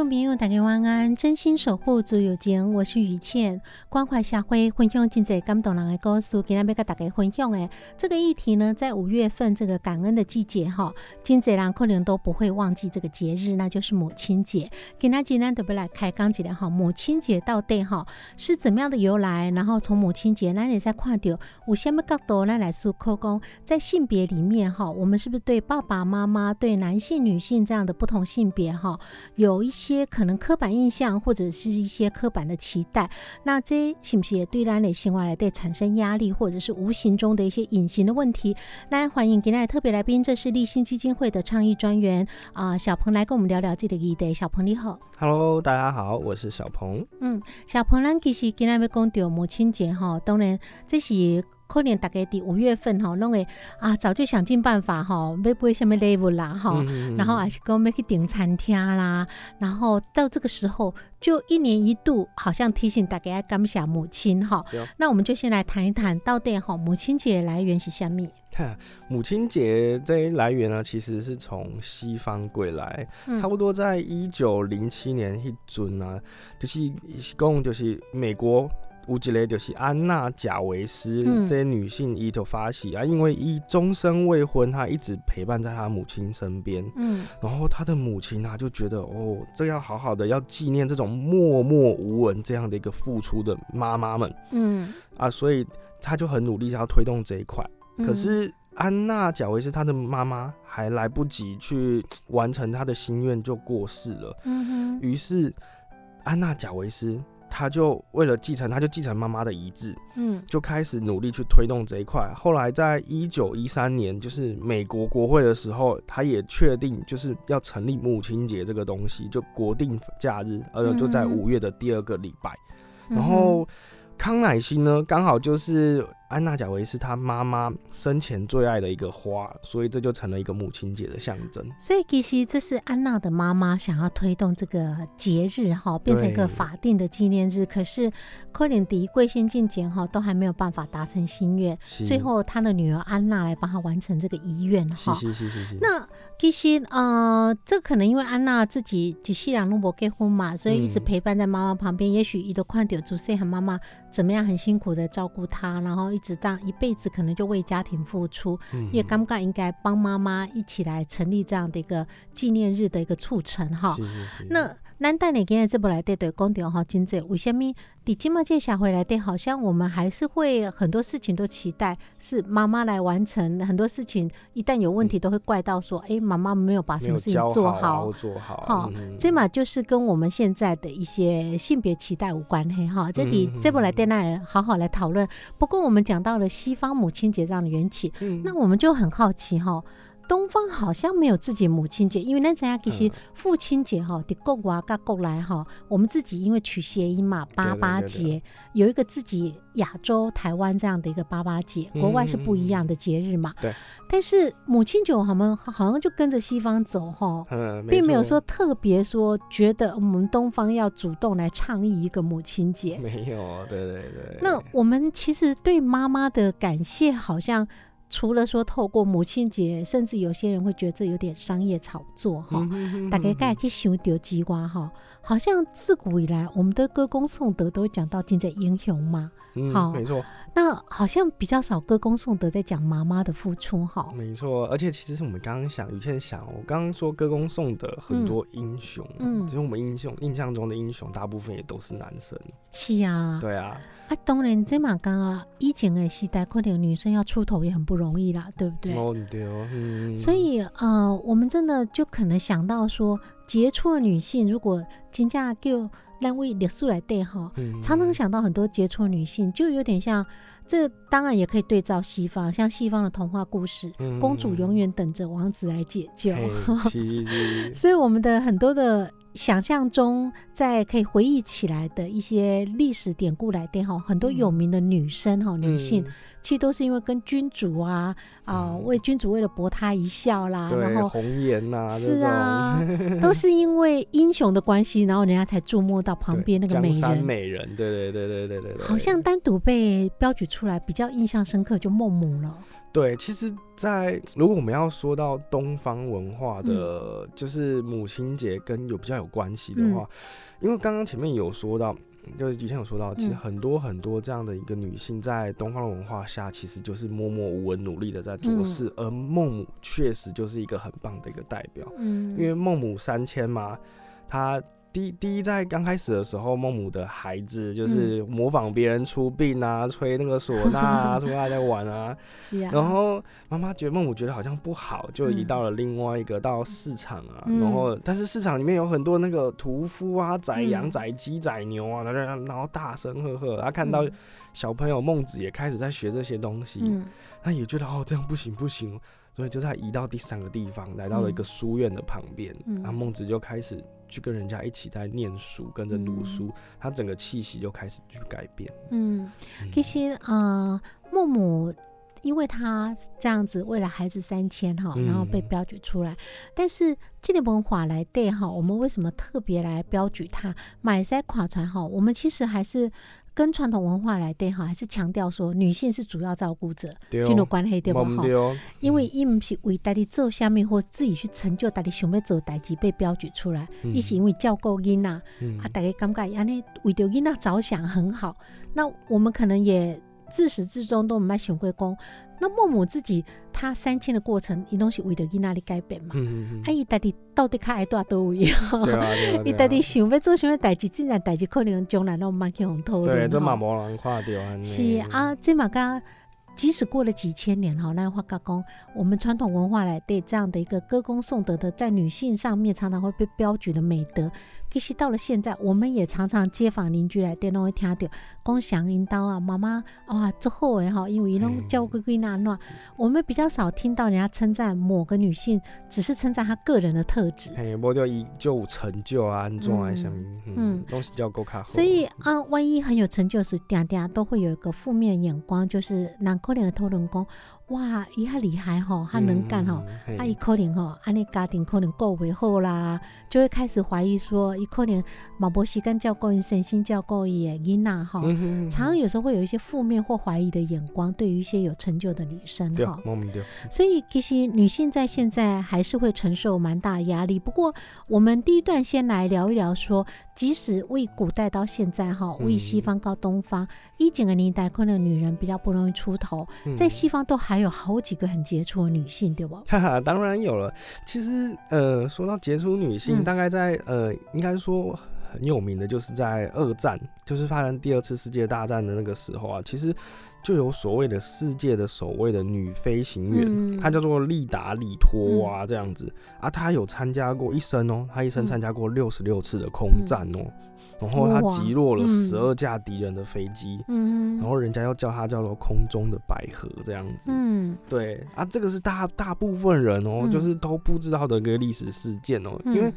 众朋友，大家晚安！真心守护自由情，我是于倩，关怀社会，分享真济感动人的故事。今天要跟大家分享的这个议题呢，在五月份这个感恩的季节哈，真济人可能都不会忘记这个节日，那就是母亲节。今天今天特别来开讲起来哈，母亲节到底哈是怎么样的由来？然后从母亲节，那你再看到有什么角度来来说，科工在性别里面哈，我们是不是对爸爸妈妈、对男性、女性这样的不同性别哈？有一些可能刻板印象，或者是一些刻板的期待，那这是不是也对咱的生活来对产生压力，或者是无形中的一些隐形的问题？来欢迎今天的特别来宾，这是立新基金会的倡议专员啊，小鹏来跟我们聊聊这个议题。小鹏你好，Hello，大家好，我是小鹏。嗯，小鹏，咱其实今天要讲到母亲节哈，当然这是。可能大概第五月份哈，拢会啊，早就想尽办法哈，要买什么礼物啦哈，然后还是讲要去订餐厅啦，然后到这个时候就一年一度，好像提醒大家要感谢母亲哈。那我们就先来谈一谈到底哈，母亲节来源是虾米？母亲节这来源呢，其实是从西方归来，差不多在一九零七年一尊啊，就是共就是美国。有一个就是安娜贾维斯这些女性伊头发喜啊，因为伊终身未婚，她一直陪伴在她母亲身边。嗯，然后她的母亲啊就觉得哦，这要好好的要纪念这种默默无闻这样的一个付出的妈妈们。嗯，啊，所以她就很努力想要推动这一块。可是安娜贾维斯她的妈妈还来不及去完成她的心愿就过世了。嗯哼，于是安娜贾维斯。他就为了继承，他就继承妈妈的遗志，嗯，就开始努力去推动这一块。后来在一九一三年，就是美国国会的时候，他也确定就是要成立母亲节这个东西，就国定假日，呃，就在五月的第二个礼拜。然后康乃馨呢，刚好就是。安娜贾维是她妈妈生前最爱的一个花，所以这就成了一个母亲节的象征。所以其实这是安娜的妈妈想要推动这个节日哈，变成一个法定的纪念日。可是科林迪贵先进简哈都还没有办法达成心愿，最后他的女儿安娜来帮他完成这个遗愿哈。是是是是。那其实呃，这可能因为安娜自己几世两都不结婚嘛，所以一直陪伴在妈妈旁边。也许伊都看到朱塞和妈妈怎么样很辛苦的照顾她，然后。直到一辈子可能就为家庭付出，也刚刚应该帮妈妈一起来成立这样的一个纪念日的一个促成哈。那难带你今天这部来对对公调哈，金子为什么？你今麦这下回来对，好像我们还是会很多事情都期待是妈妈来完成，很多事情一旦有问题都会怪到说，哎，妈妈没有把什么事情做好，做好。哈，这嘛就是跟我们现在的一些性别期待无关系哈。这里这部来电来好好来讨论。不过我们讲到了西方母亲节这样的缘起，那我们就很好奇哈。东方好像没有自己母亲节，因为那咱其实父亲节哈，的国外跟国来哈，我们自己因为取谐音嘛，八八节有一个自己亚洲台湾这样的一个八八节，国外是不一样的节日嘛。对。但是母亲节，我们好像就跟着西方走哈，并没有说特别说觉得我们东方要主动来倡议一个母亲节。没有，对对对。那我们其实对妈妈的感谢好像。除了说透过母亲节，甚至有些人会觉得这有点商业炒作哈。大家该去想到鸡瓜哈，好像自古以来我们的歌功颂德都会讲到尽在英雄嘛。好，没错。那好像比较少歌功颂德在讲妈妈的付出哈。没错，而且其实我们刚刚想，有些人想，我刚刚说歌功颂德很多英雄，嗯，其实我们英雄印象中的英雄大部分也都是男生。是啊。对啊。啊，当然这嘛刚啊，以前的时代可能女生要出头也很不容易啦，对不对？哦，对哦。嗯。所以呃，我们真的就可能想到说，杰出的女性如果金价就。让位列数来对哈，常常想到很多杰出女性，就有点像这，当然也可以对照西方，像西方的童话故事，公主永远等着王子来解救。所以我们的很多的。想象中，在可以回忆起来的一些历史典故来电哈，很多有名的女生哈，女性其实都是因为跟君主啊啊，为君主为了博他一笑啦，然后红颜呐，是啊，都是因为英雄的关系，然后人家才注目到旁边那个美人，美人，对对对对对对对，好像单独被标举出来比较印象深刻，就孟母了。对，其实，在如果我们要说到东方文化的，就是母亲节跟有比较有关系的话，因为刚刚前面有说到，就是以前有说到，其实很多很多这样的一个女性，在东方文化下，其实就是默默无闻、努力的在做事，而孟母确实就是一个很棒的一个代表，嗯，因为孟母三迁嘛，她。第第一在刚开始的时候，孟母的孩子就是模仿别人出殡啊，吹那个唢呐啊，什么在玩啊。是啊。然后妈妈觉得孟母觉得好像不好，就移到了另外一个到市场啊。然后但是市场里面有很多那个屠夫啊，宰羊、宰鸡、宰牛啊，然后大声呵呵。他看到小朋友孟子也开始在学这些东西，他也觉得哦这样不行不行，所以就在移到第三个地方，来到了一个书院的旁边。然后孟子就开始。去跟人家一起在念书，跟着读书，他整个气息就开始去改变。嗯，其实啊，木木因为他这样子为了孩子三千哈，然后被标举出来。但是纪念文化来对哈，我们为什么特别来标举他？买塞垮船哈，我们其实还是。跟传统文化来对哈，还是强调说女性是主要照顾者，进入关系对不哈？因为伊唔是为家己做下面或自己去成就家己想要做代志被标举出来，伊是因为照顾囡仔，啊，大家感觉安尼为着囡仔着想很好。那我们可能也自始至终都唔爱想过讲。那孟母自己，她三迁的过程，伊拢是为着伊那里改变嘛？嗯嗯啊，伊到底到底较爱多多位？伊到底想要做什么代志？自然代志可能将来拢蛮去红讨论。对，这嘛无人看到。是啊，这嘛刚。即使过了几千年哈，那话讲，我们传统文化来对这样的一个歌功颂德的，在女性上面常常会被标举的美德。其实到了现在，我们也常常街坊邻居来电都会听到，讲祥引导啊，妈妈哇，做好诶哈，因为伊拢教规规那那。我们比较少听到人家称赞某个女性，只是称赞她个人的特质。嘿，无叫伊就成就啊，安怎啊，什么，嗯，东西要够卡好。所以啊，万一很有成就时，嗲嗲都会有一个负面眼光，就是难可怜的偷人工。哇，伊遐厉害吼，他能干吼，啊，伊可能吼，安尼家庭可能过为好啦，就会开始怀疑说，伊可能毛博时间教顾伊身心教顾伊诶囡仔吼，常常有时候会有一些负面或怀疑的眼光，对于一些有成就的女生哈。所以其实女性在现在还是会承受蛮大压力。不过我们第一段先来聊一聊说，即使为古代到现在哈，为西方到东方，一整个年代可能女人比较不容易出头，在西方都还。有好几个很杰出的女性，对不？哈哈，当然有了。其实，呃，说到杰出女性，大概在呃，应该说很有名的，就是在二战，就是发生第二次世界大战的那个时候啊，其实就有所谓的世界的首位的女飞行员，她叫做利达里托娃这样子。啊，她有参加过一生哦，她一生参加过六十六次的空战哦。然后她击落了嗯十二架敌人的飞机，嗯。然后人家又叫她叫做空中的百合这样子。嗯。对啊，这个是大大部分人哦，嗯。就是都不知道的一个历史事件哦，嗯。因为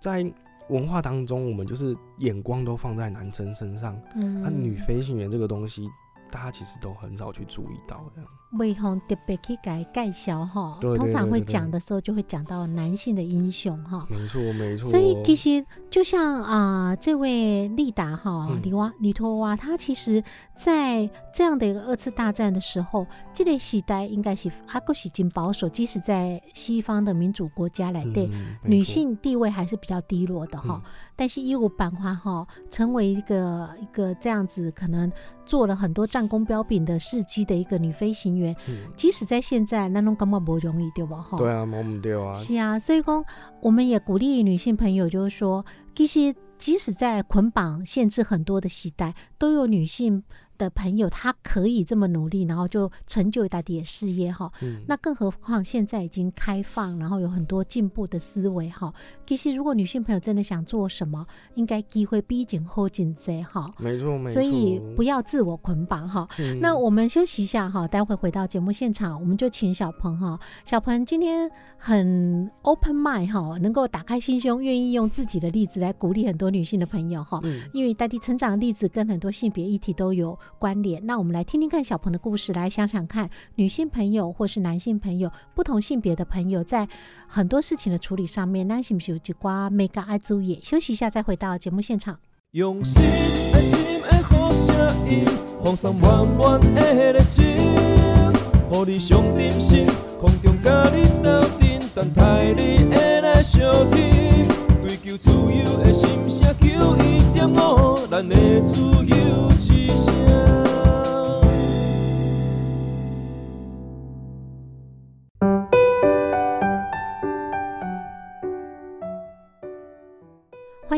在文化当中，我们就是眼光都放在男生身上，嗯。那、女飞行员这个东西，大家其实都很少去注意到的。为红特别去改介绍哈，通常会讲的时候就会讲到男性的英雄哈。没错，没错。所以其实就像啊、这位利达哈嗯里瓦里托瓦，他其实在这样的一个二次大战的时候，这个时代应该是阿哥是经保守，即使在西方的民主国家来对。嗯女性地位还是比较低落的哈，嗯但是伊五版花哈，成为一个一个这样子，可能做了很多战功彪炳的事迹的一个女飞行即使在现在，那种感觉不容易，对吧？哈，对啊，冇唔对啊，是啊，所以说我们也鼓励女性朋友，就是说，其实即使在捆绑限制很多的时代，都有女性的朋友，他可以这么努力，然后就成就一大点事业哈。嗯，那更何况现在已经开放，然后有很多进步的思维哈。其实如果女性朋友真的想做什么，应该机会逼紧后紧这哈。没错没错。所以不要自我捆绑哈。嗯那我们休息一下哈，待会回到节目现场，我们就请小鹏哈。小鹏今天很 open mind 哈，能够打开心胸，愿意用自己的例子来鼓励很多女性的朋友哈。嗯因为大地成长的例子跟很多性别议题都有关联，那我们来听听看小鹏的故事，来想想看女性朋友或是男性朋友，不同性别的朋友在很多事情的处理上面，那是不是有几瓜没个爱注意？休息一下再回到节目现场。用心爱心的好声音，放送满满的热情，予你上点心，空中甲你斗阵，等待你的来相听。求自由的心声，求一点五，咱的自由之声。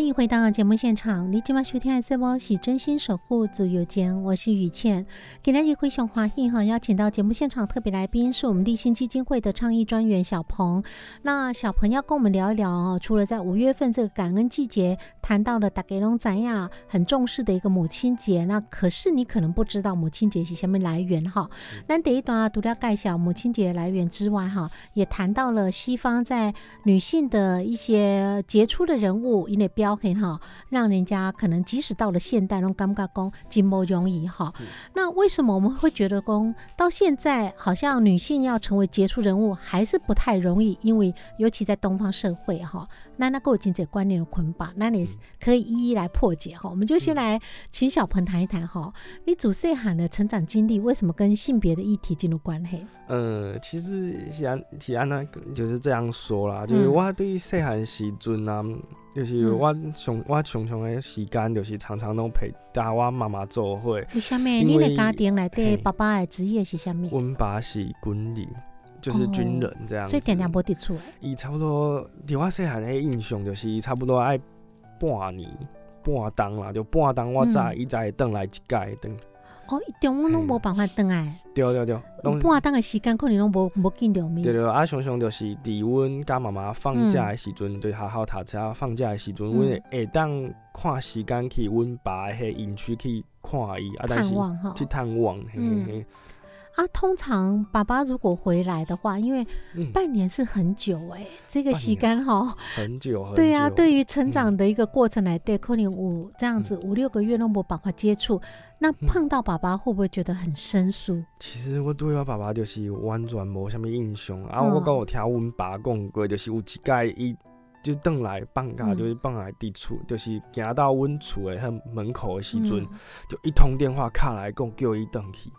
欢迎回到节目现场，你今晚收听的是我是真心守护自由间，我是雨倩。今天非常欢迎哈，邀请到节目现场特别来宾是我们立新基金会的倡议专员小鹏。那小鹏要跟我们聊一聊哦，除了在五月份这个感恩季节谈到了大给龙展亚很重视的一个母亲节，那可是你可能不知道母亲节是什么来源哈。那第一段啊，除了介绍母亲节来源之外哈，也谈到了西方在女性的一些杰出的人物，因为标黑哈，让人家可能即使到了现代，拢感觉讲真不容易哈。那为什么我们会觉得讲到现在好像女性要成为杰出人物还是不太容易？因为尤其在东方社会哈，那那够经济观念的捆绑，那你可以一一来破解哈。我们就先来请小鹏谈一谈哈，你主细喊的成长经历为什么跟性别的议题进入关系？嗯，其实是安是安那就是这样说啦，就是嗯我对细汉时阵啊，就是嗯我上我常常的时间，就是常常都陪带我妈妈做伙。为什么因你的家庭内底爸爸的职业是什么？阮爸是军人，就是军人这样所以点点无得出来。伊差不多，伫我细汉的印象就是伊差不多爱半年。半冬啦，就半冬我早嗯伊才会转来一届等，哦，一中午拢无办法转来，对 对对，拢半冬的时间可能拢无无见着面。对。对，啊，常常就是伫阮甲妈妈放假的时阵，对好好读册放假的时阵，嗯。阮会会当看时间去阮爸的迄营区去看伊，啊，但是去探望，嘿嘿嘿，啊，通常爸爸如果回来的话，因为嗯，半年是很久哎、这个时间哈，很久很久。对啊，对于成嗯。长的一个过程来对，可能五这样子五六个月都没办法接触，那碰到爸爸会不会觉得很生疏？其实我对我爸爸就是完全无什么印象，啊，嗯我敢有听阮爸讲过，就是有一届伊就转来放假，嗯。就是放来伫厝，就是行到阮厝的迄门口的时阵，嗯。就一通电话卡来讲叫伊转去，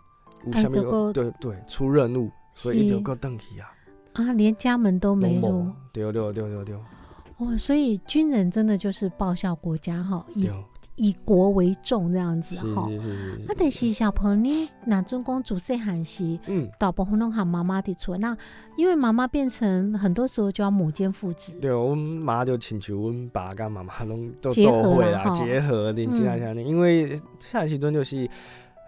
有啥哎就物还对对出任务，所以伊是。就够转去啊，啊，连家门都没入拢无，对对对对对。哦，所以军人真的就是报效国家哈，以，以国为重这样子是哈。是是是啊，但是小朋友，你哪种公主细汉时，嗯，大部分拢喊妈妈的厝，那因为妈妈变成很多时候就要母兼父职，对，我妈就请求阮爸跟妈妈拢都结合做伙啦，结合的嗯真正像因为下时阵就是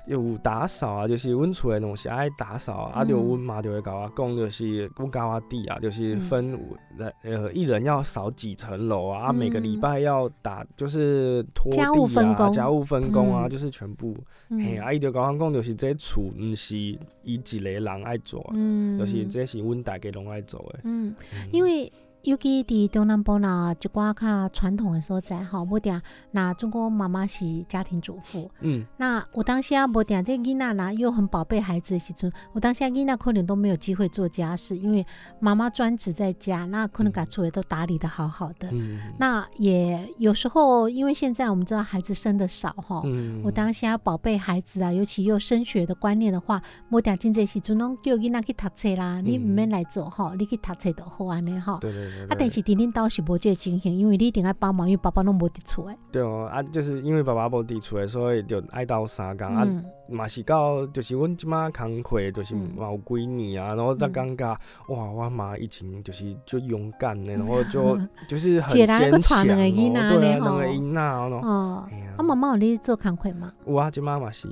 有打扫啊，就是阮厝的东西爱打扫啊，啊，就阮妈就会甲我讲，就是阮教我弟啊，就是分呃呃一人要扫几层楼啊，啊每个礼拜要打就是拖家务分地啊，工家务分工啊，嗯。就是全部。嗯。嘿，啊，伊就甲我讲，就是这厝毋是伊一个人爱做就是这是阮大家拢爱做的。嗯，因为尤其伫中南部啦，一寡较传统的所在吼，无定那中国妈妈是家庭主妇，嗯，那有当时啊，无定这囡仔啦又很宝贝孩子的时阵，我当时啊囡仔可能都没有机会做家事，因为妈妈专职在家，那可能把厝也都打理的好好的。嗯。那也有时候，因为现在我们知道孩子生的少哈，嗯我当下宝贝孩子啊，尤其又升学的观念的话，无定真济时阵拢叫囡仔去读册啦，你毋免来做吼，你去读册就好安尼吼。对对对啊，但是伫恁兜是无即个情形，因为你一定爱帮忙，因为爸爸拢无伫厝诶。对哦啊，就是因为爸爸无伫厝的，所以就爱斗相共。啊。嗯嘛是到，就是阮即马工课，就是嗯。嘛有几年啊，然后才感觉、哇，我妈以前就是就勇敢的，然后就就是很坚强、哦，搁带两个囡仔对啊，两个囡仔哦，哦，啊，妈妈有你做工课嘛？有啊，即马嘛是，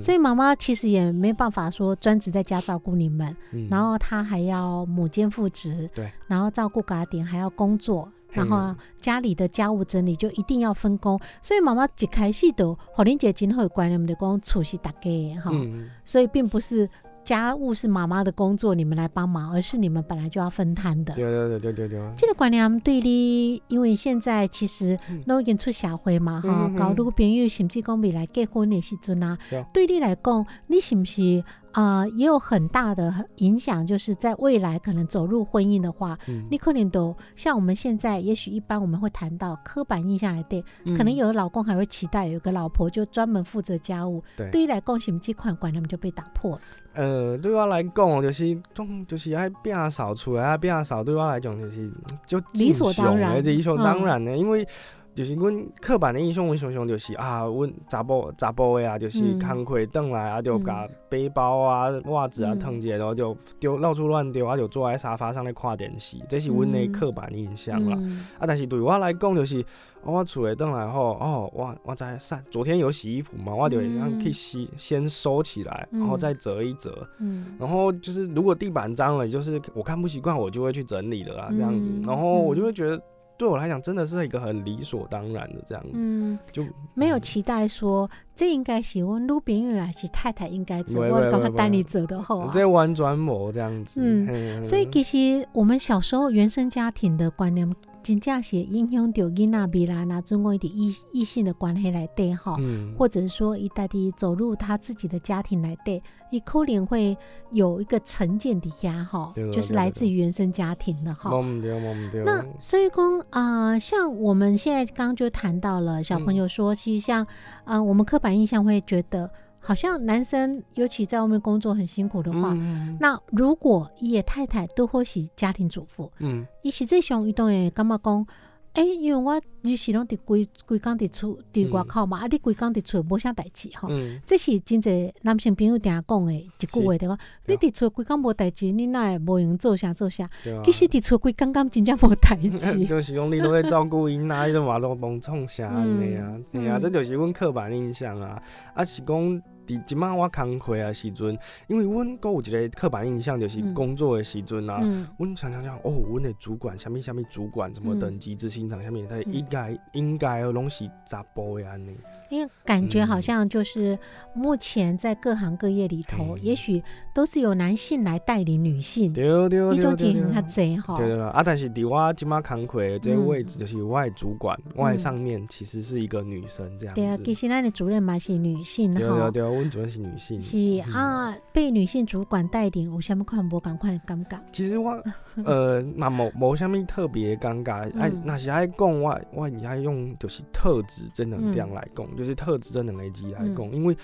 所以妈妈其实也没办法说专职在家照顾你们，嗯。然后她还要母兼父职，对，然后照顾嘎点，还要工作，然后家里的家务整理就一定要分工。所以妈妈一开始都互恁一个真好的观念，的讲厝是大家的哈，嗯。所以并不是家务是妈妈的工作，你们来帮忙，而是你们本来就要分摊的。对对对对对。对，这个观念对你，因为现在其实嗯。都已经出社会嘛，哈、嗯嗯交女朋友甚至讲未来结婚的时阵啊对，对你来讲，你是不是啊、呃也有很大的影响？就是在未来可能走入婚姻的话，嗯你可能都像我们现在，也许一般我们会谈到刻板印象来对，嗯可能有的老公还会期待有个老婆就专门负责家务，对对于来讲，是不是这款观念就被打破了？呃，对我来讲，就是总就是爱变少出来，啊摒扫对我来讲就是就理所当然理所当嗯然的，因为。就是阮刻板的印象，阮想象就是啊，阮查甫查甫的啊，就是嗯。工课转来啊，就甲背包啊、袜子啊嗯。烫一下，然后就丢到处乱丢，啊，就坐在沙发上咧看电视，这是阮的嗯。刻板印象啦。嗯。啊，但是对我来讲，就是哦我厝里转来后，哦，我我在散，昨天有洗衣服嘛，我就会这样嗯去洗，先收起来，然后嗯再折一折。嗯。然后就是，如果地板脏了，就是我看不习惯，我就会去整理的啦，这样子。嗯。然后我就嗯。会觉得，对我来讲，真的是一个很理所当然的这样子，嗯，就没有期待说这应该是我女朋友还是太太应该做，我感不会不会觉单你走的好啊。这完全无这样子。嗯嘿所以其实我们小时候原生家庭的观念，真正是会影响到囡仔未来呐，中国一点异异性的关系来对哈。嗯，或者是说，一代的走入他自己的家庭来对，伊可能会有一个成见底下哈，就是来自于原生家庭的哈。那所以讲啊、像我们现在刚刚就谈到了小朋友说，其实像啊、我们刻板印象会觉得，好像男生尤其在外面工作很辛苦的话，嗯那如果伊的太太都或是家庭主妇，嗯伊实际上伊当然会感觉讲，诶、因为我日时拢伫规规工伫厝伫外口嘛，啊，你规工伫厝无啥代志吼。嗯，这是真侪男性朋友定讲的一句话，对讲，你伫厝规工无代志，你哪会无闲做啥做啥？啊其实伫厝规工工真正无代志。就是讲你都在照顾因啊，你都嘛都帮创啥安尼啊？嗯哎呀，嗯这就是阮刻板印象啊。啊是讲伫即摆我工课的时阵，因为阮阁有一个刻板印象，就是工作的时阵啊。嗯阮常常讲哦，阮的主管，啥物啥物主管，什么等级执行长，下面他应该应该拢是查甫的安尼。因为感觉好像就是目前在各行各业里头，也许都是由男性来带领女性，对对对对对种情形较。济吼。对对对，啊，但是伫我即摆工课的这个位置，就是我的主管，我的上面其实是一个女生这样对啊，其实咱的主任嘛是女性对对，对，阮主任是女性。是嗯啊，被女性主管带领，有啥物款无共款的感觉？其实我 呃，那无无啥物特别尴尬，哎、嗯若是爱讲我我也爱用就是特质正能量来讲，就是特质正能量机来嗯讲，因为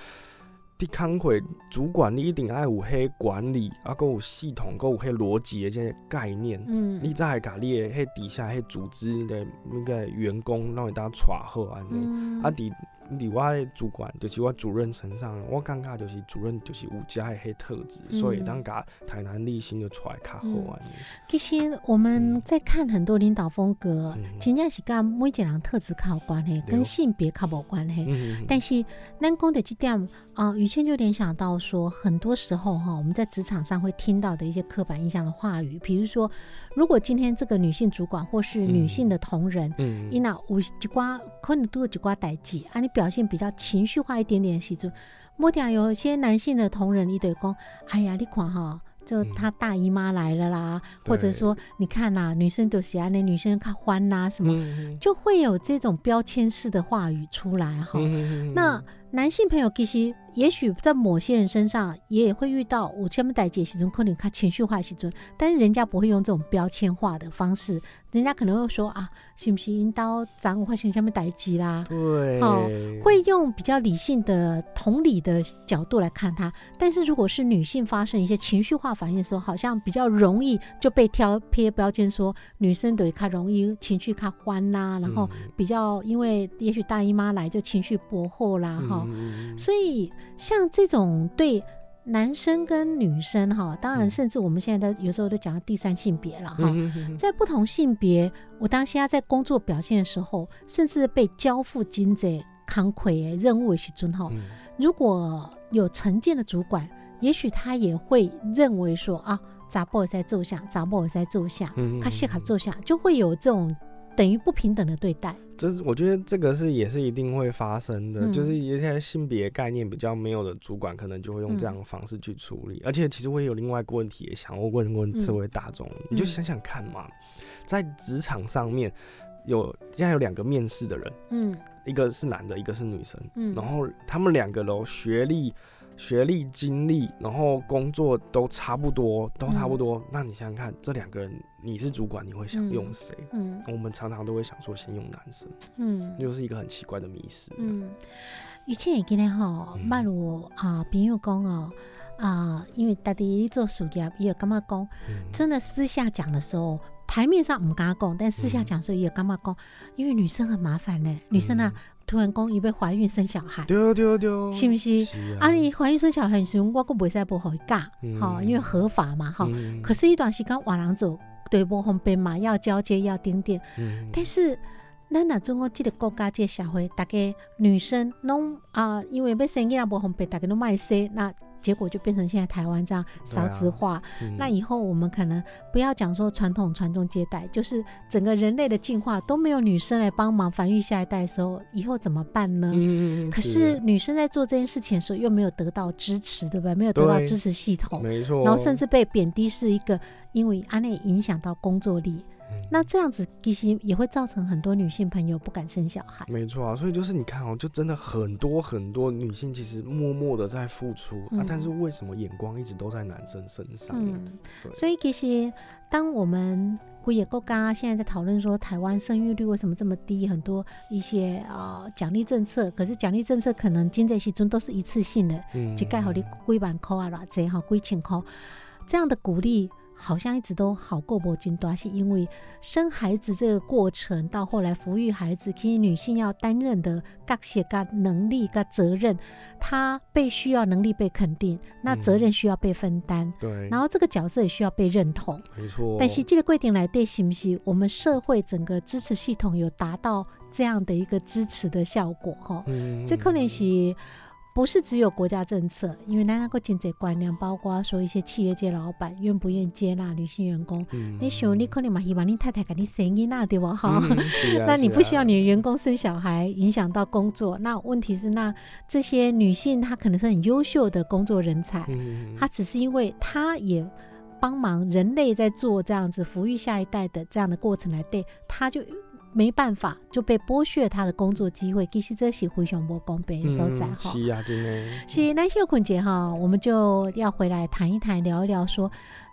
伫工会主管你一定爱有迄管理，啊，佮有系统，佮有迄逻辑的这些概念。嗯你才会甲你的迄底下迄组织的那个员工，让伊当带好安尼。嗯啊，伫伫我的主管，就是我主任身上，我感觉就是主任就是有遮的迄特质，所以当甲台南立新就出来较好安尼。其实我们在看很多领导风格，嗯真正是跟每一个人特质较有关系，跟性别较无关系。嗯但是咱讲的这点啊，于谦就联想到说，很多时候哈，我们在职场上会听到的一些刻板印象的话语，比如说，如果今天这个女性主管或是女性的同仁，嗯。伊那有一寡可能都有一寡代志，啊，你表现比较情绪化一点点的时阵，某点有一些男性的同仁，伊就会讲，哎呀，你看哈。就他大姨妈来了啦，或者说你看呐、女生都喜欢那女生看欢呐、什么，嗯就会有这种标签式的话语出来哈。嗯那男性朋友其实也许在某些人身上也会遇到我前面代解时阵，可能他情绪化的时阵，但是人家不会用这种标签化的方式，人家可能会说啊，是不是引导长发生下面代际啦？对，哦会用比较理性的、同理的角度来看他，但是如果是女性发生一些情绪化反应的时候，好像比较容易就被挑贴标签说女生对她容易情绪较欢啦、然后嗯。比较因为也许大姨妈来就情绪薄厚啦哈、嗯所以像这种对男生跟女生哈，当然嗯。甚至我们现在都有时候都讲到第三性别了哈。嗯在不同性别，我当下在工作表现的时候，甚至被交付经济康亏的任务的时阵哈，嗯。如果有成见的主管，也许他也会认为说啊，杂波在奏下，杂波在奏下，嗯他适合奏下，就会有这种等于不平等的对待。这是我觉得这个是也是一定会发生的，嗯就是一些性别概念比较没有的主管，可能就会用这样的方式去处理。而且其实我也有另外一个问题也想要问问这位大众，你就想想看嘛，在职场上面有现在有两个面试的人，嗯。一个是男的，一个是女生，嗯。然后他们两个喽学历。学历、经历，然后工作都差不多，都差不多。那你想想看，这两个人，你是主管，你会想用谁？嗯我们常常都会想说先用男生，嗯就是一个很奇怪的迷失。嗯，以前会记得吼，嗯捌有啊朋友讲哦啊，因为家己做事业，伊也感觉讲，嗯真的私下讲的时候，台面上唔敢讲，但私下讲的时候也感觉讲，因为女生很麻烦呢，女生啊，突然讲伊要怀孕生小孩，丢丢丢，是不是？是啊，你怀孕生小孩的时候，我阁袂使无互伊嫁，嗯。吼，因为合法嘛，吼。嗯。可是，一段时间换人做，对无方便嘛，要交接要顶点。嗯。但是，咱若中国这个国家这个社会，大家女生拢啊、因为要生囡仔无方便，大家都卖生，那结果就变成现在台湾这样少子化。嗯那以后我们可能不要讲说传统传宗接代，就是整个人类的进化都没有女生来帮忙繁育下一代的时候，以后怎么办呢？嗯可是女生在做这件事情的时候，又没有得到支持，对不对？没有得到支持系统，没错，然后甚至被贬低是一个，因为安内影响到工作力。嗯那这样子其实也会造成很多女性朋友不敢生小孩。没错啊，所以就是你看哦，就真的很多很多女性其实默默的在付出、啊嗯，但是为什么眼光一直都在男生身上呢？嗯，对所以其实当我们古野够刚现在在讨论说台湾生育率为什么这么低，很多一些呃奖励政策，可是奖励政策可能经济时阵都是一次性的，嗯一盖好你几万块啊，偌济哈，几千块，这样的鼓励好像一直都好过无金多，是因为生孩子这个过程到后来抚育孩子，其实女性要担任的各些个能力跟责任，她被需要能力被肯定，那责任需要被分担，对，然后这个角色也需要被认同。没错，但是这个规定来对是不是我们社会整个支持系统有达到这样的一个支持的效果哈？嗯。这可能是不是只有国家政策？因为咱那个经济观念，包括说一些企业界老板愿不愿意接纳女性员工。嗯你想，你可能嘛希望你太太给你生囡那对吧？哈、嗯啊那你不希望啊你的员工生小孩，影响到工作。那问题是，那这些女性她可能是很优秀的工作人才，嗯她只是因为她也帮忙人类在做这样子抚育下一代的这样的过程来对，她就没办法就被剥削他的工作机会。其实这是非常不公平的所在嗯哈。是啊，真的，是那休困节哈，我们就要回来谈一谈，聊一聊说。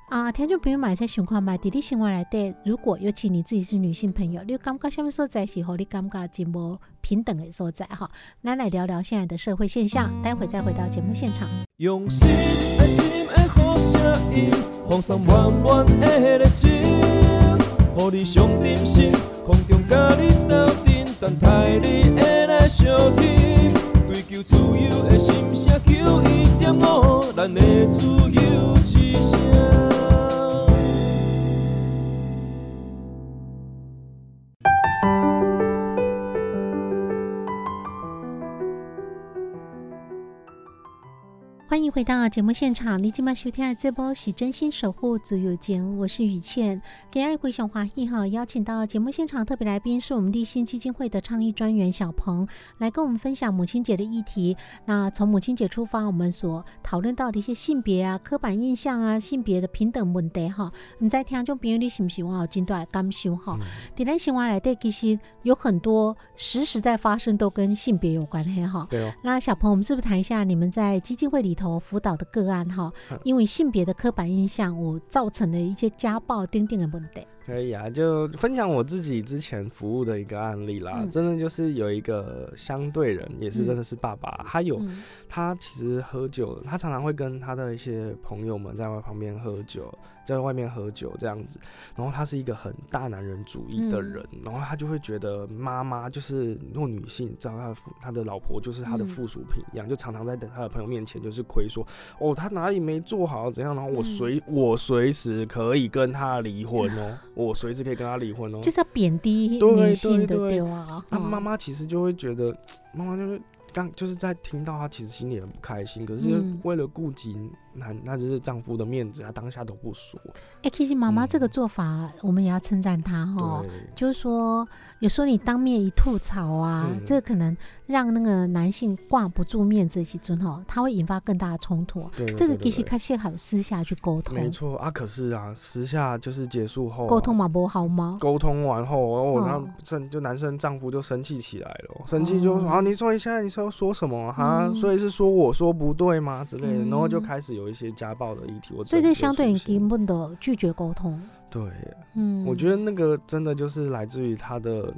啊，听众朋友买些情况买，伫你生活内底，如果尤其你自己是女性朋友，你有感觉什么所在是和你感觉真无平等的所在哈？咱来聊聊现在的社会现象，待会再回到节目现场。用心爱心的好声音，放送满满的热情，互你上点心，空中甲你斗阵，等待你会来相听。追求自由的心声，求一点五，咱的自由欢迎回到节目现场，你今晚收听的这波是真心守护足有间，我是雨倩。给爱回想华裔哈，邀请到节目现场特别来宾是我们立新基金会的倡议专员小鹏，来跟我们分享母亲节的议题。那从母亲节出发，我们所讨论到的一些性别啊、刻板印象啊、性别的平等问题哈。你在听众朋友你喜不喜欢？今段感受哈，在咱生活来对其实有很多实时在发生，都跟性别有关系哈。对哦，那小鹏，我们是不是谈一下你们在基金会里头辅导的个案哈？因为性别的刻板印象，我造成了一些家暴、等等的问题。可以啊，就分享我自己之前服务的一个案例啦。嗯真的就是有一个相对人，也是嗯真的是爸爸，他有嗯他其实喝酒，他常常会跟他的一些朋友们在外旁边喝酒，在外面喝酒这样子。然后他是一个很大男人主义的人，然后他就会觉得妈妈就是如果女性，他的父他的老婆就是他的嗯附属品一样，就常常在等他的朋友面前就是亏说哦他哪里没做好怎样，然后我嗯随、我随时可以跟他离婚哦，我随时可以跟他离婚哦。就是要贬低对女性的对对对啊。妈妈其实就会觉得，妈妈就是刚就是在听到他其实心里很不开心，可是嗯为了顾及男，那就是丈夫的面子，她当下都不说。哎、其实妈妈嗯这个做法，我们也要称赞她哈。就是说，有时候你当面一吐槽啊，嗯这可能让那个男性挂不住面子的时阵哈，他会引发更大的冲突。对这个对对其实开适合私下去沟通，没错啊。可是啊，私下就是结束后啊、沟通嘛不好吗？沟通完后，然后生就男生丈夫就生气起来了，生气就说：“哦啊，你说你现在你说说什么啊？嗯所以是说我说不对吗？之类的，然后就嗯开始有一些家暴的议题。我所以这相对于你根本的拒绝沟通。对，嗯，我觉得那个真的就是来自于他的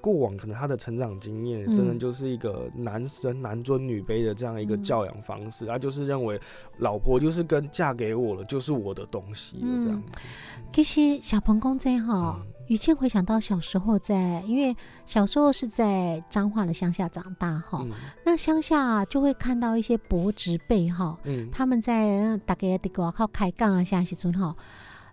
过往，可能他的成长经验，嗯真的就是一个男生男尊女卑的这样一个嗯教养方式。他就是认为老婆就是跟嫁给我了，就是我的东西了这样子。其实小鹏公这哈嗯，雨倩回想到小时候在，因为小时候是在彰化的乡下长大哈，嗯。那乡下就会看到一些伯侄辈哈，嗯。他们在呃大概得外靠开杠啊，下时阵哈，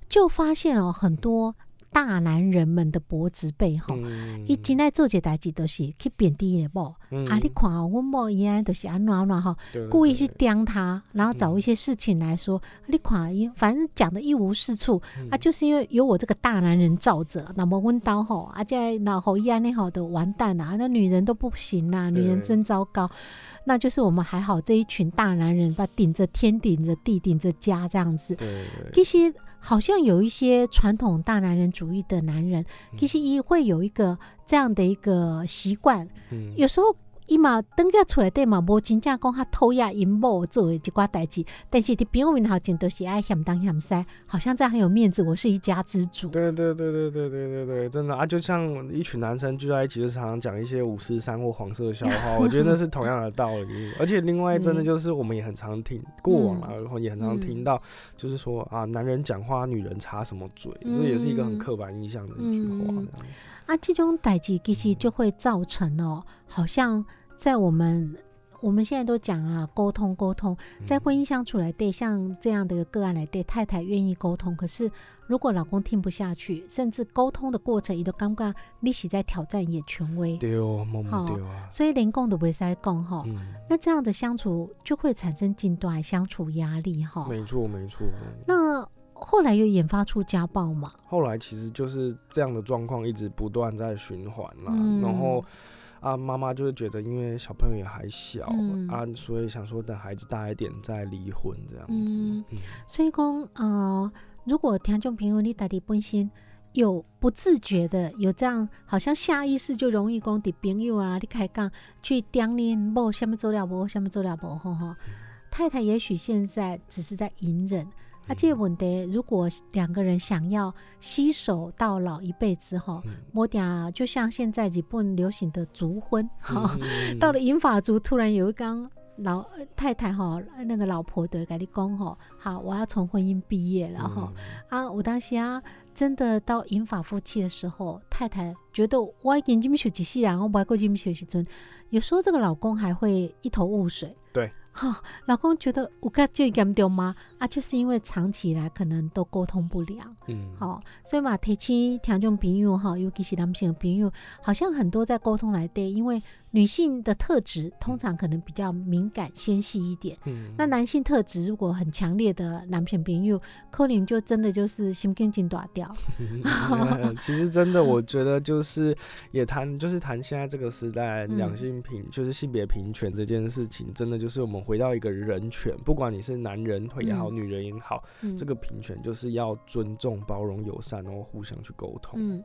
就发现哦很多大男人们的伯侄辈哈。嗯伊真爱做一个代志，都是去贬低伊的某、嗯啊！你看哦，阮某伊安都是安怎安怎吼，故意去刁他，然后找嗯一些事情来说，你看伊反正讲的一无是处，嗯啊，就是因为有我这个大男人罩着，那么温刀吼，啊，这然后伊安尼吼的完蛋啦、那女人都不行啦、女人真糟糕。那就是我们还好这一群大男人，把顶着天、顶着地、顶着家这样子。其实好像有一些传统大男人主义的男人，其实也会有一个这样的一个习惯，有时候伊嘛登个出来对嘛，无真正讲他偷呀阴谋做的一寡代志，但是伫朋友面头前都是爱嫌东嫌西，好像这样很有面子，我是一家之主。对对对对对对对对，真的啊，就像一群男生聚在一起，就常常讲一些五四三或黄色笑话，我觉得那是同样的道理。而且另外，真的就是我们也很常听过往啊，然后也很常听到，就是说啊，男人讲话，女人插什么嘴，这也是一个很刻板印象的一句话。嗯啊，这种代志其实就会造成哦，好像在我们我们现在都讲啊，沟通沟通，在婚姻相处来对，像这样的一个个案来对，太太愿意沟通，可是如果老公听不下去，甚至沟通的过程，伊都感觉你是在挑战伊的权威，对哦，好所以连讲都不会再讲哈。嗯，那这样的相处就会产生近段相处压力哈。没错没错。那后来又研发出家暴嘛？后来其实就是这样的状况一直不断在循环啦，嗯然后啊，妈妈就会觉得因为小朋友也还小、嗯啊，所以想说等孩子大一点再离婚这样子。所以讲呃，如果听众朋友你到底本身有不自觉的有这样，好像下意识就容易讲伫朋友啊，你开讲去刁你某下面做了无，下面做了无吼吼。太太也许现在只是在隐忍。啊，这个问题，如果两个人想要携手到老一辈子哈，嗯。我点就像现在日本流行的族婚，哈、嗯 到了银发族突然有一刚老呃太太哈，那个老婆对跟你讲吼，好，我要从婚姻毕业了哈、啊，我当时啊，真的到银发夫妻的时候，太太觉得我已经这么休几世人，我不爱过这么休时阵，有时候这个老公还会一头雾水。对，哈、老公觉得我该这严重吗？啊，就是因为长期以来可能都沟通不良。嗯，好、所以嘛，提起听众朋友哈，尤其是男性的朋友，好像很多在沟通来对，因为女性的特质通常可能比较敏感纤细一点。嗯那男性特质如果很强烈的男性朋友，可能就真的就是心跟筋断掉。嗯 其实真的，我觉得就是也谈，就是谈现在这个时代嗯两性平，就是性别平权这件事情，真的就是我们回到一个人权，不管你是男人也好，嗯女人也好，嗯这个平权就是要尊重、包容、友善，然后互相去沟通。嗯，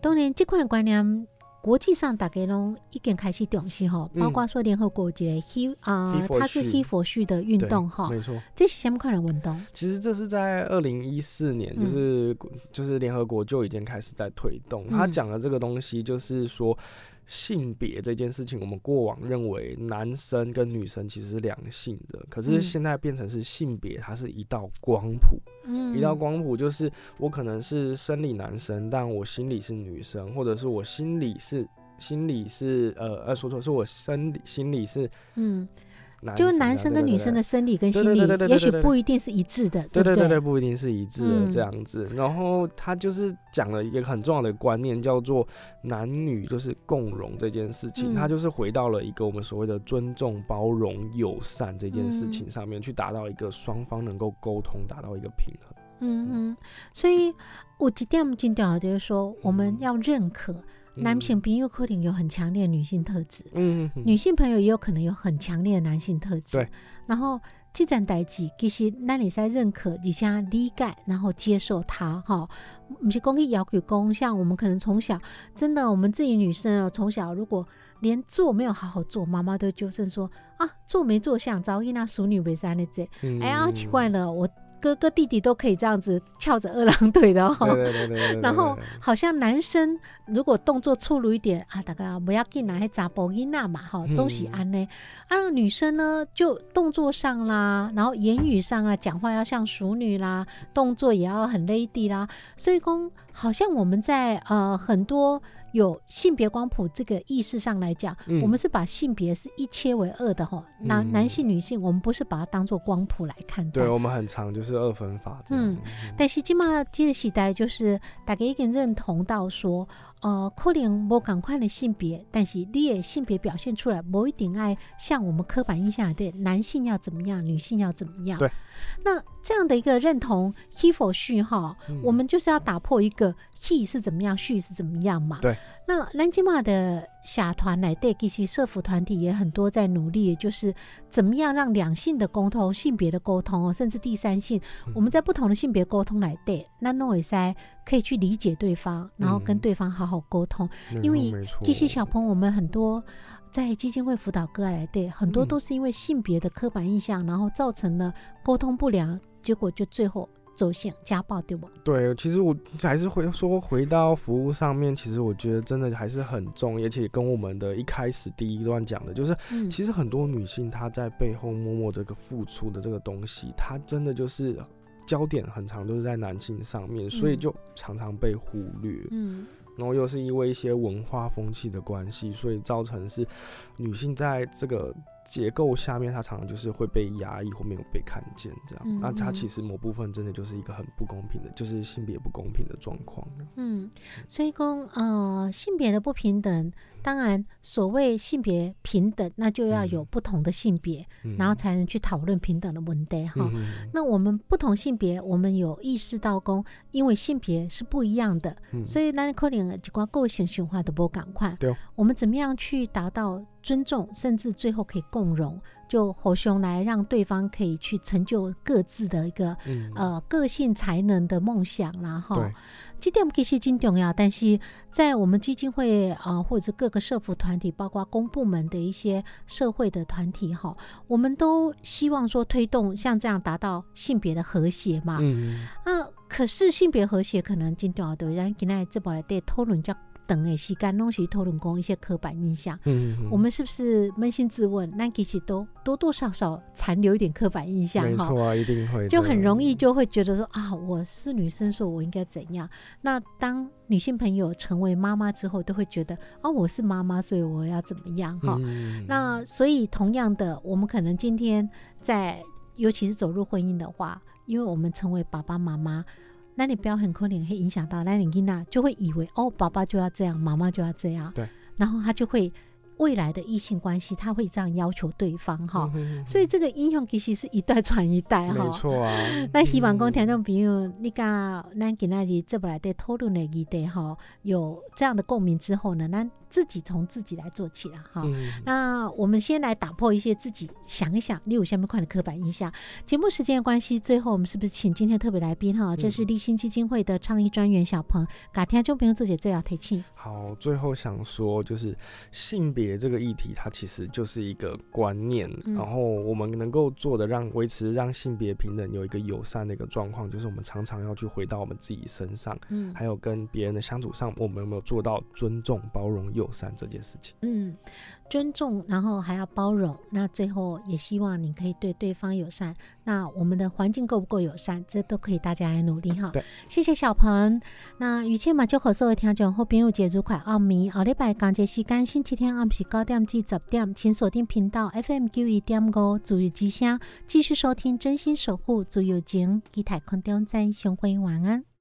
当然这款观念。国际上大概拢已经开始重视吼，嗯包括说联合国这个 He 啊、它是 He for She 的运对动哈，没错。这是什么款的运动？其实这是在二零一四年，嗯就是、就是联合国就已经开始在推动。他嗯讲的这个东西，就是说性别这件事情，我们过往认为男生跟女生其实是两性的，可是嗯现在变成是性别，它是一道光谱。嗯一道光谱就是我可能是生理男生，但我心里是女生，或者是我心里是。心里是呃呃，说错，是我生理心里是嗯，男就是男生跟女生的生理跟心理也许不一定是一致的，对对对对，不一定是一致的嗯。这样子。然后他就是讲了一个很重要的观念，叫做男女就是共融这件事情。嗯。他就是回到了一个我们所谓的尊重、包容、友善这件事嗯。情上面，去达到一个双方能够沟通，达到一个平衡。嗯嗯，所以我一点真重要就是说，我们嗯。要认可男性朋友可能有很强烈的女性特质，嗯，嗯，女性朋友也有可能有很强烈的男性特质。对，然后这件代志其实咱你在认可，而且理解，然后接受它哈。不是公益要求公，像我们可能从小真的，我们自己女生哦，从小如果连做没有好好做，妈妈都纠正说啊，做没做像，早一那淑女为三的这。嗯哎呀，奇怪了，我哥哥弟弟都可以这样子翘着二郎腿的哦。对对对对对对。然后好像男生如果动作粗鲁一点啊，大概不要紧啦，还查甫囡仔嘛，哈，中喜安呢。啊，女生呢就动作上啦，然后言语上啊，讲话要像熟女啦，动作也要很 lady 啦。所以公好像我们在呃很多有性别光谱这个意识上来讲，嗯我们是把性别是一切为二的哈，男、嗯男性女性，我们不是把它当做光谱来看待对。我们很常就是二分法。嗯但是今嘛这个时代，就是大家已经认同到说，呃，可能无赶快的性别，但是你的性别表现出来，某一定爱像我们刻板印象的男性要怎么样，女性要怎么样。对。那这样的一个认同，he for she 哈，嗯我们就是要打破一个 he 是怎么样，she 是怎么样嘛。对。那南京马的下团来对，其实社服团体也很多在努力，就是怎么样让两性的沟通、性别的沟通哦，甚至第三性，我们在不同的性别沟通来对，那弄会塞可以去理解对方，然后跟嗯对方好好沟通。没因为其实小朋友我们很多在基金会辅导个案来对，很多嗯都是因为性别的刻板印象，然后造成了沟通不良，结果就最后走向家暴，对不？对，其实我还是回说回到服务上面，其实我觉得真的还是很重，而且跟我们的一开始第一段讲的，就是嗯，其实很多女性她在背后默默这个付出的这个东西，她真的就是焦点很长都是在男性上面，所以嗯就常常被忽略。嗯然后又是因为一些文化风气的关系，所以造成是女性在这个结构下面，它常常就是会被压抑或没有被看见这样。嗯那她嗯其实某部分真的就是一个很不公平的，就是性别不公平的状况。嗯，所以讲呃性别的不平等，当然所谓性别平等，那就要有嗯不同的性别，嗯然后才能去讨论平等的问题哈。嗯那我们不同性别，我们有意识到公，因为性别是不一样的，嗯所以咱可能一寡个性循环的不赶快。对哦我们怎么样去达到尊重，甚至最后可以共融，就互相来让对方可以去成就各自的一个嗯呃个性才能的梦想啦哈对。这点其实真重要，但是在我们基金会啊、呃或者各个社服团体，包括公部门的一些社会的团体哈，我们都希望说推动像这样达到性别的和谐嘛。嗯啊，可是性别和谐可能真重要的，咱今天这部来对讨论较等的时间拢是讨论讲一些刻板印象。嗯，嗯我们是不是扪心自问，那其实都多多少少残留一点刻板印象哈？没错啊，一定会，就很容易就会觉得说啊，我是女生，所以我应该怎样？那当女性朋友成为妈妈之后，都会觉得哦，我是妈妈，所以我要怎么样哈？那所以同样的，我们可能今天在，尤其是走入婚姻的话，因为我们成为爸爸妈妈，那你不要很可怜会影响到那你囡娜就会以为哦，爸爸就要这样，妈妈就要这样，对，然后他就会未来的异性关系，他会这样要求对方哈。嗯所以这个英雄其实是一代传一代哈。没错啊，那希望讲嗯听众朋友，你甲咱今仔日这部来的讨论的议题哈，有这样的共鸣之后呢，咱自己从自己来做起了哈。嗯那我们先来打破一些自己想一想，例如下面块的刻板印象。节目时间的关系，最后我们是不是请今天特别来宾哈，这是立新基金会的倡议专员小鹏，甲听众朋友做解最要提醒。好，最后想说，就是性别这个议题，它其实就是一个观念，嗯然后我们能够做的让维持让性别平等有一个友善的一个状况，就是我们常常要去回到我们自己身上，嗯还有跟别人的相处上，我们有没有做到尊重、包容、友善这件事情？嗯，尊重，然后还要包容。那最后也希望你可以对对方友善。那我们的环境够不够友善，这都可以大家来努力哈。对，谢谢小鹏。那雨倩嘛，就和所有听众好朋友解如快奥迷，后礼拜港节时间星期天暗时九点至十点，请锁定频道 FM 九一点五，注意之声，继续收听真心守护自由情，期待空中再相会，晚安。